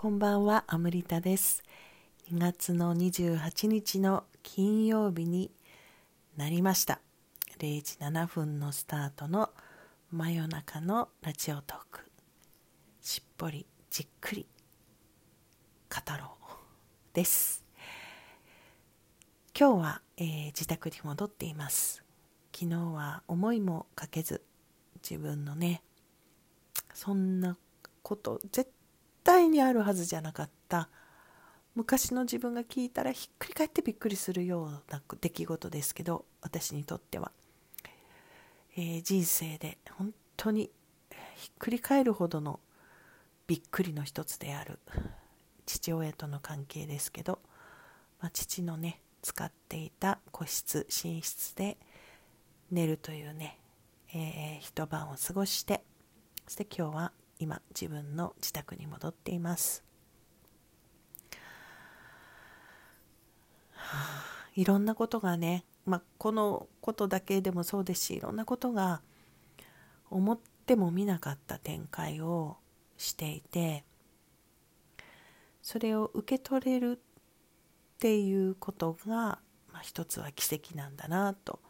こんばんは、アムリタです。2月の28日の金曜日になりました。0時7分のスタートの真夜中のラジオトーク。しっぽりじっくり語ろうです。今日は、えー、自宅に戻っています。昨日は思いもかけず自分のねそんなこと絶対にあるはずじゃなかった。昔の自分が聞いたらひっくり返ってびっくりするような出来事ですけど私にとっては、えー、人生で本当にひっくり返るほどのびっくりの一つである。父親との関係ですけど、まあ、父のね使っていた個室寝室で寝るというね、えー、一晩を過ごしてそして今日は今自分の自宅に戻っています、いろんなことがね、まあ、このことだけでもそうですしいろんなことが思ってもみなかった展開をしていてそれを受け取れるっていうことが、まあ、一つは奇跡なんだなと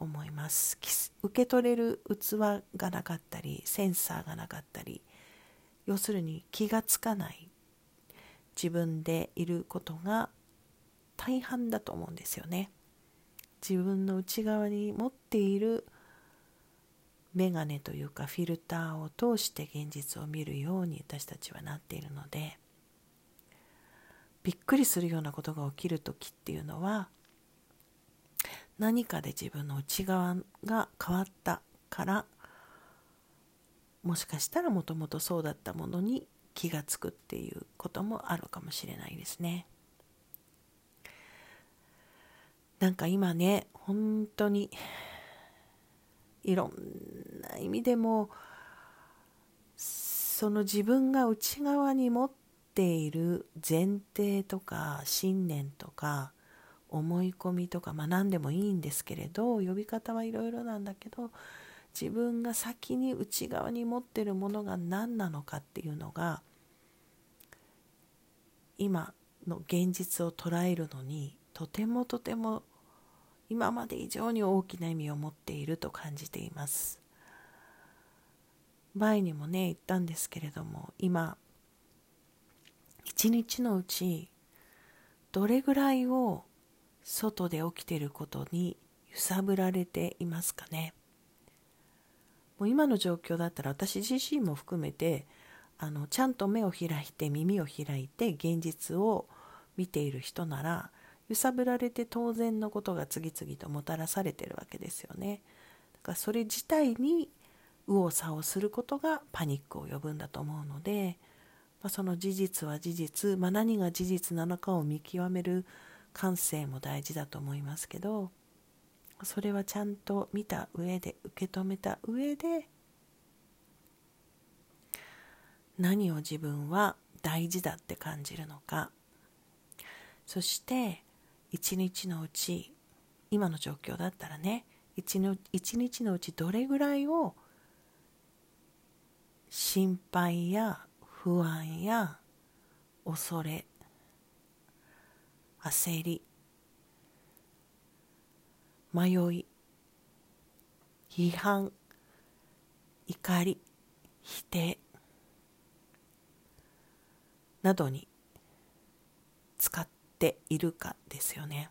思います。受け取れる器がなかったりセンサーがなかったり要するに気がつかない。自分でいることが大半だと思うんですよね。自分の内側に持っているメガネというかフィルターを通して現実を見るように私たちはなっているのでびっくりするようなことが起きる時っていうのは何かで自分の内側が変わったからもしかしたらもともとそうだったものに気が付くっていうこともあるかもしれないですね。なんか今ね本当にいろんな意味でもその自分が内側に持っている前提とか信念とか思い込みとか、まあ、何でもいいんですけれど呼び方はいろいろなんだけど自分が先に内側に持ってるものが何なのかっていうのが今の現実を捉えるのにとてもとても今まで以上に大きな意味を持っていると感じています。前にもね言ったんですけれども今一日のうちどれぐらいを外で起きていることに揺さぶられていますかねもう今の状況だったら私自身も含めてあのちゃんと目を開いて耳を開いて現実を見ている人なら揺さぶられて当然のことが次々ともたらされてるわけですよね。だからそれ自体に右往左往することがパニックを呼ぶんだと思うので、まあ、その事実は事実、まあ、何が事実なのかを見極める感性も大事だと思いますけどそれはちゃんと見た上で受け止めた上で何を自分は大事だって感じるのか。そして一日のうち今の状況だったらね一の一日のうちどれぐらいを心配や不安や恐れ焦り迷い批判怒り否定などに使っているかですよね。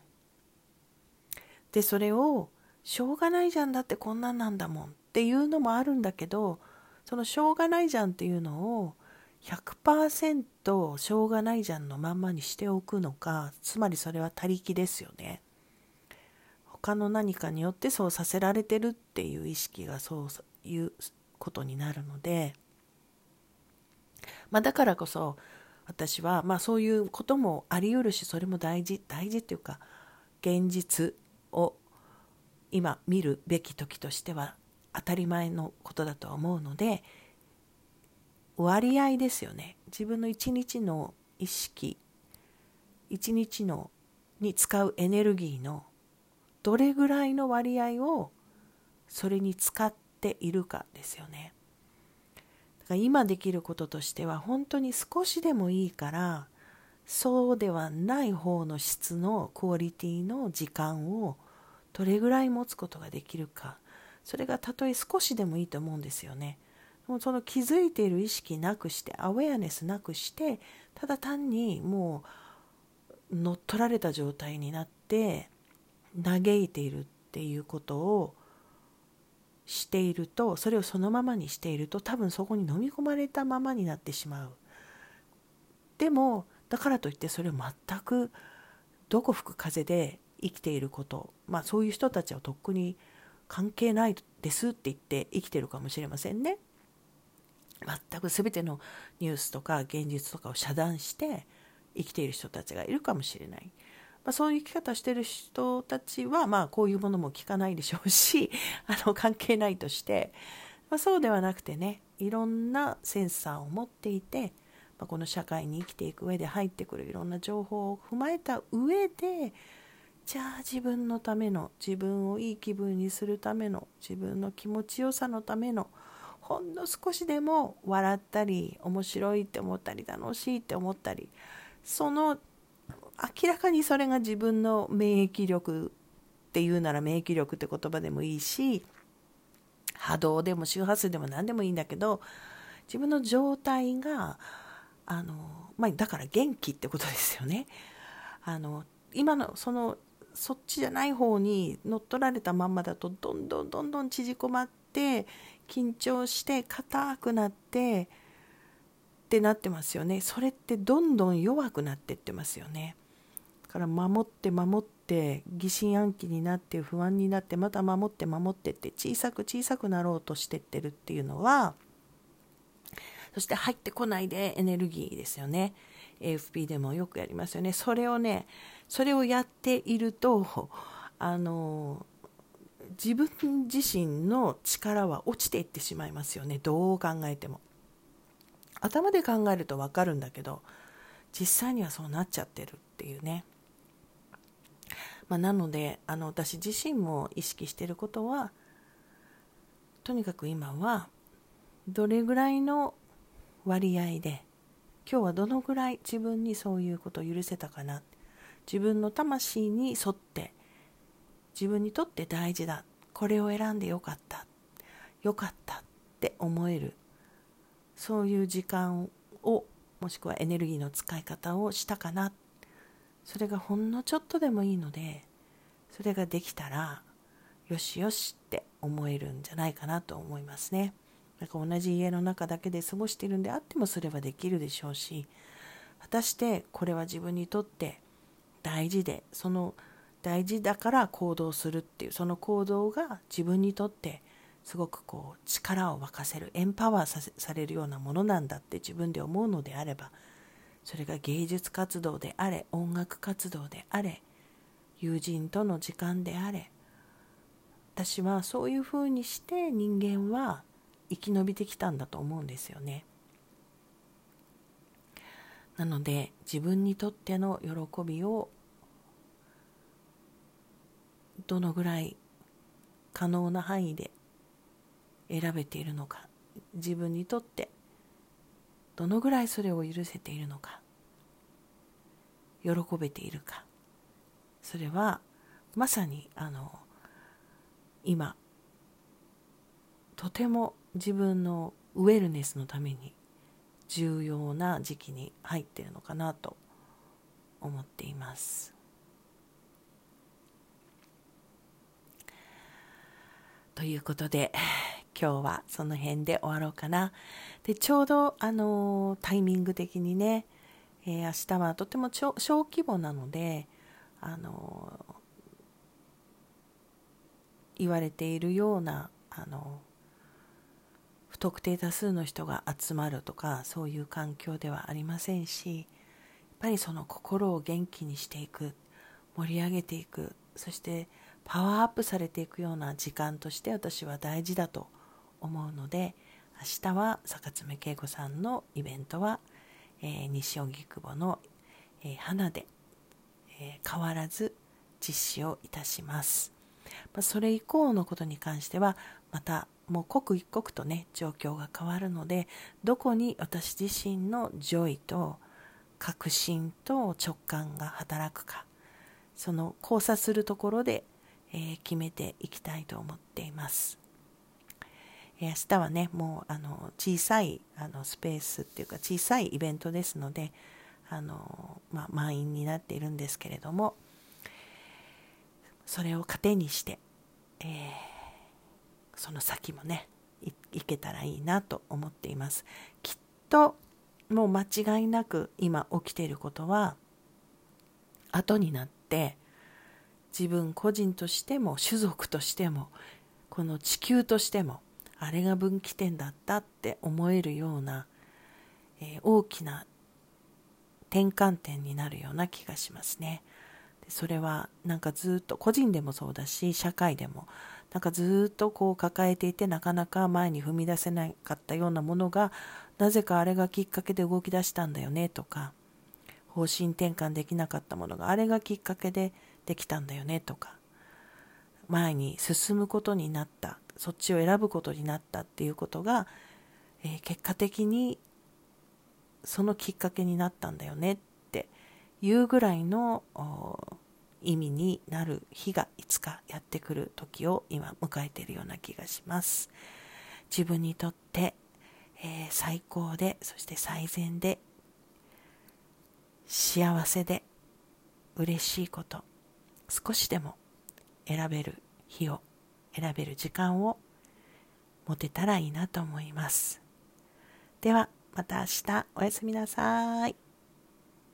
でそれをしょうがないじゃんだってこんなんなんだもんっていうのもあるんだけどそのしょうがないじゃんっていうのを100%しょうがないじゃんのまんまにしておくのかつまりそれは他力ですよね。他の何かによってそうさせられてるっていう意識がそういうことになるので、まあ、だからこそ私は、まあ、そういうこともあり得るしそれも大事大事っていうか現実を今見るべき時としては当たり前のことだとは思うので割合ですよね。自分の一日の意識一日のに使うエネルギーのどれぐらいの割合をそれに使っているかですよね。だから今できることとしては本当に少しでもいいからそうではない方の質のクオリティの時間をどれぐらい持つことができるか。それがたとえ少しでもいいと思うんですよね。もうその気づいている意識なくしてアウェアネスなくしてただ単にもう乗っ取られた状態になって嘆いているっていうことをしているとそれをそのままにしていると多分そこに飲み込まれたままになってしまう。でもだからといってそれを全くどこ吹く風で生きていることまあそういう人たちはとっくに関係ないですって言って生きてるかもしれませんね。全く全てのニュースとか現実とかを遮断して生きている人たちがいるかもしれない。まあ、そういう生き方をしている人たちは、まあ、こういうものも聞かないでしょうし あの関係ないとして、まあ、そうではなくてねいろんなセンサーを持っていて、まあ、この社会に生きていく上で入ってくるいろんな情報を踏まえた上でじゃあ自分のための自分をいい気分にするための自分の気持ちよさのためのほんの少しでも笑ったり面白いって思ったり楽しいって思ったりその明らかにそれが自分の免疫力っていうなら免疫力って言葉でもいいし波動でも周波数でも何でもいいんだけど自分の状態があの、まあ、だから元気ってことですよね。あの今のそのそっちじゃない方に乗っ取られたまんまだとどんどんどんどん縮こまって緊張して硬くなってってなってますよね。それってどんどん弱くなってってますよね。だから守って守って疑心暗鬼になって不安になってまた守って守ってって小さく小さくなろうとしてってるっていうのはそして入ってこないでエネルギーですよね。AFP でもよくやりますよね。それをねそれをやっているとあの自分自身の力は落ちていってしまいますよね。どう考えても。頭で考えると分かるんだけど実際にはそうなっちゃってるっていうね、まあ、なのであの私自身も意識してることはとにかく今はどれぐらいの割合で今日はどのぐらい自分にそういうことを許せたかな。自分の魂に沿って自分にとって大事だ。これを選んでよかった。よかったって思える。そういう時間をもしくはエネルギーの使い方をしたかな。それがほんのちょっとでもいいのでそれができたらよしよしって思えるんじゃないかなと思いますね。なんか同じ家の中だけで過ごしているんであってもそれはできるでしょうし果たしてこれは自分にとって大事でその大事だから行動するっていうその行動が自分にとってすごくこう力を沸かせるエンパワーされるようなものなんだって自分で思うのであればそれが芸術活動であれ音楽活動であれ友人との時間であれ私はそういうふうにして人間は生き延びてきたんだと思うんですよね。なので自分にとっての喜びをどのぐらい可能な範囲で選べているのか自分にとってどのぐらいそれを許せているのか喜べているかそれはまさにあの今とても自分のウェルネスのために重要な時期に入ってるのかなと思っています。ということで、今日はその辺で終わろうかな。で、ちょうど、あのタイミング的にね、えー、明日はとても小規模なので、あの言われているような、あの不特定多数の人が集まるとか、そういう環境ではありませんし、やっぱりその心を元気にしていく、盛り上げていく、そしてパワーアップされていくような時間として私は大事だと思うので明日は坂爪恵子さんのイベントは、えー、西荻窪の、えー、花で、えー、変わらず実施をいたします、まあ、それ以降のことに関してはまたもう刻一刻とね状況が変わるのでどこに私自身の joy と確信と直感が働くかその交差するところで、えー、決めていきたいと思っています。えー、明日はねもうあの小さいあのスペースっていうか小さいイベントですのであの、まあ、満員になっているんですけれどもそれを糧にして、えー、その先もねいけたらいいなと思っていますきっともう間違いなく今起きていることは後になって自分個人としても種族としてもこの地球としてもあれが分岐点だったって思えるような、えー、大きな転換点になるような気がしますね。でそれはなんかずっと個人でもそうだし社会でもなんかずっとこう抱えていてなかなか前に踏み出せなかったようなものがなぜかあれがきっかけで動き出したんだよねとか方針転換できなかったものがあれがきっかけでできたんだよねとか前に進むことになったそっちを選ぶことになったっていうことが、えー、結果的にそのきっかけになったんだよねっていうぐらいの意味になる日がいつかやってくる時を今迎えているような気がします。自分にとって、えー、最高でそして最善で幸せで嬉しいこと少しでも選べる日を選べる時間を持てたらいいなと思いますではまた明日おやすみなさい。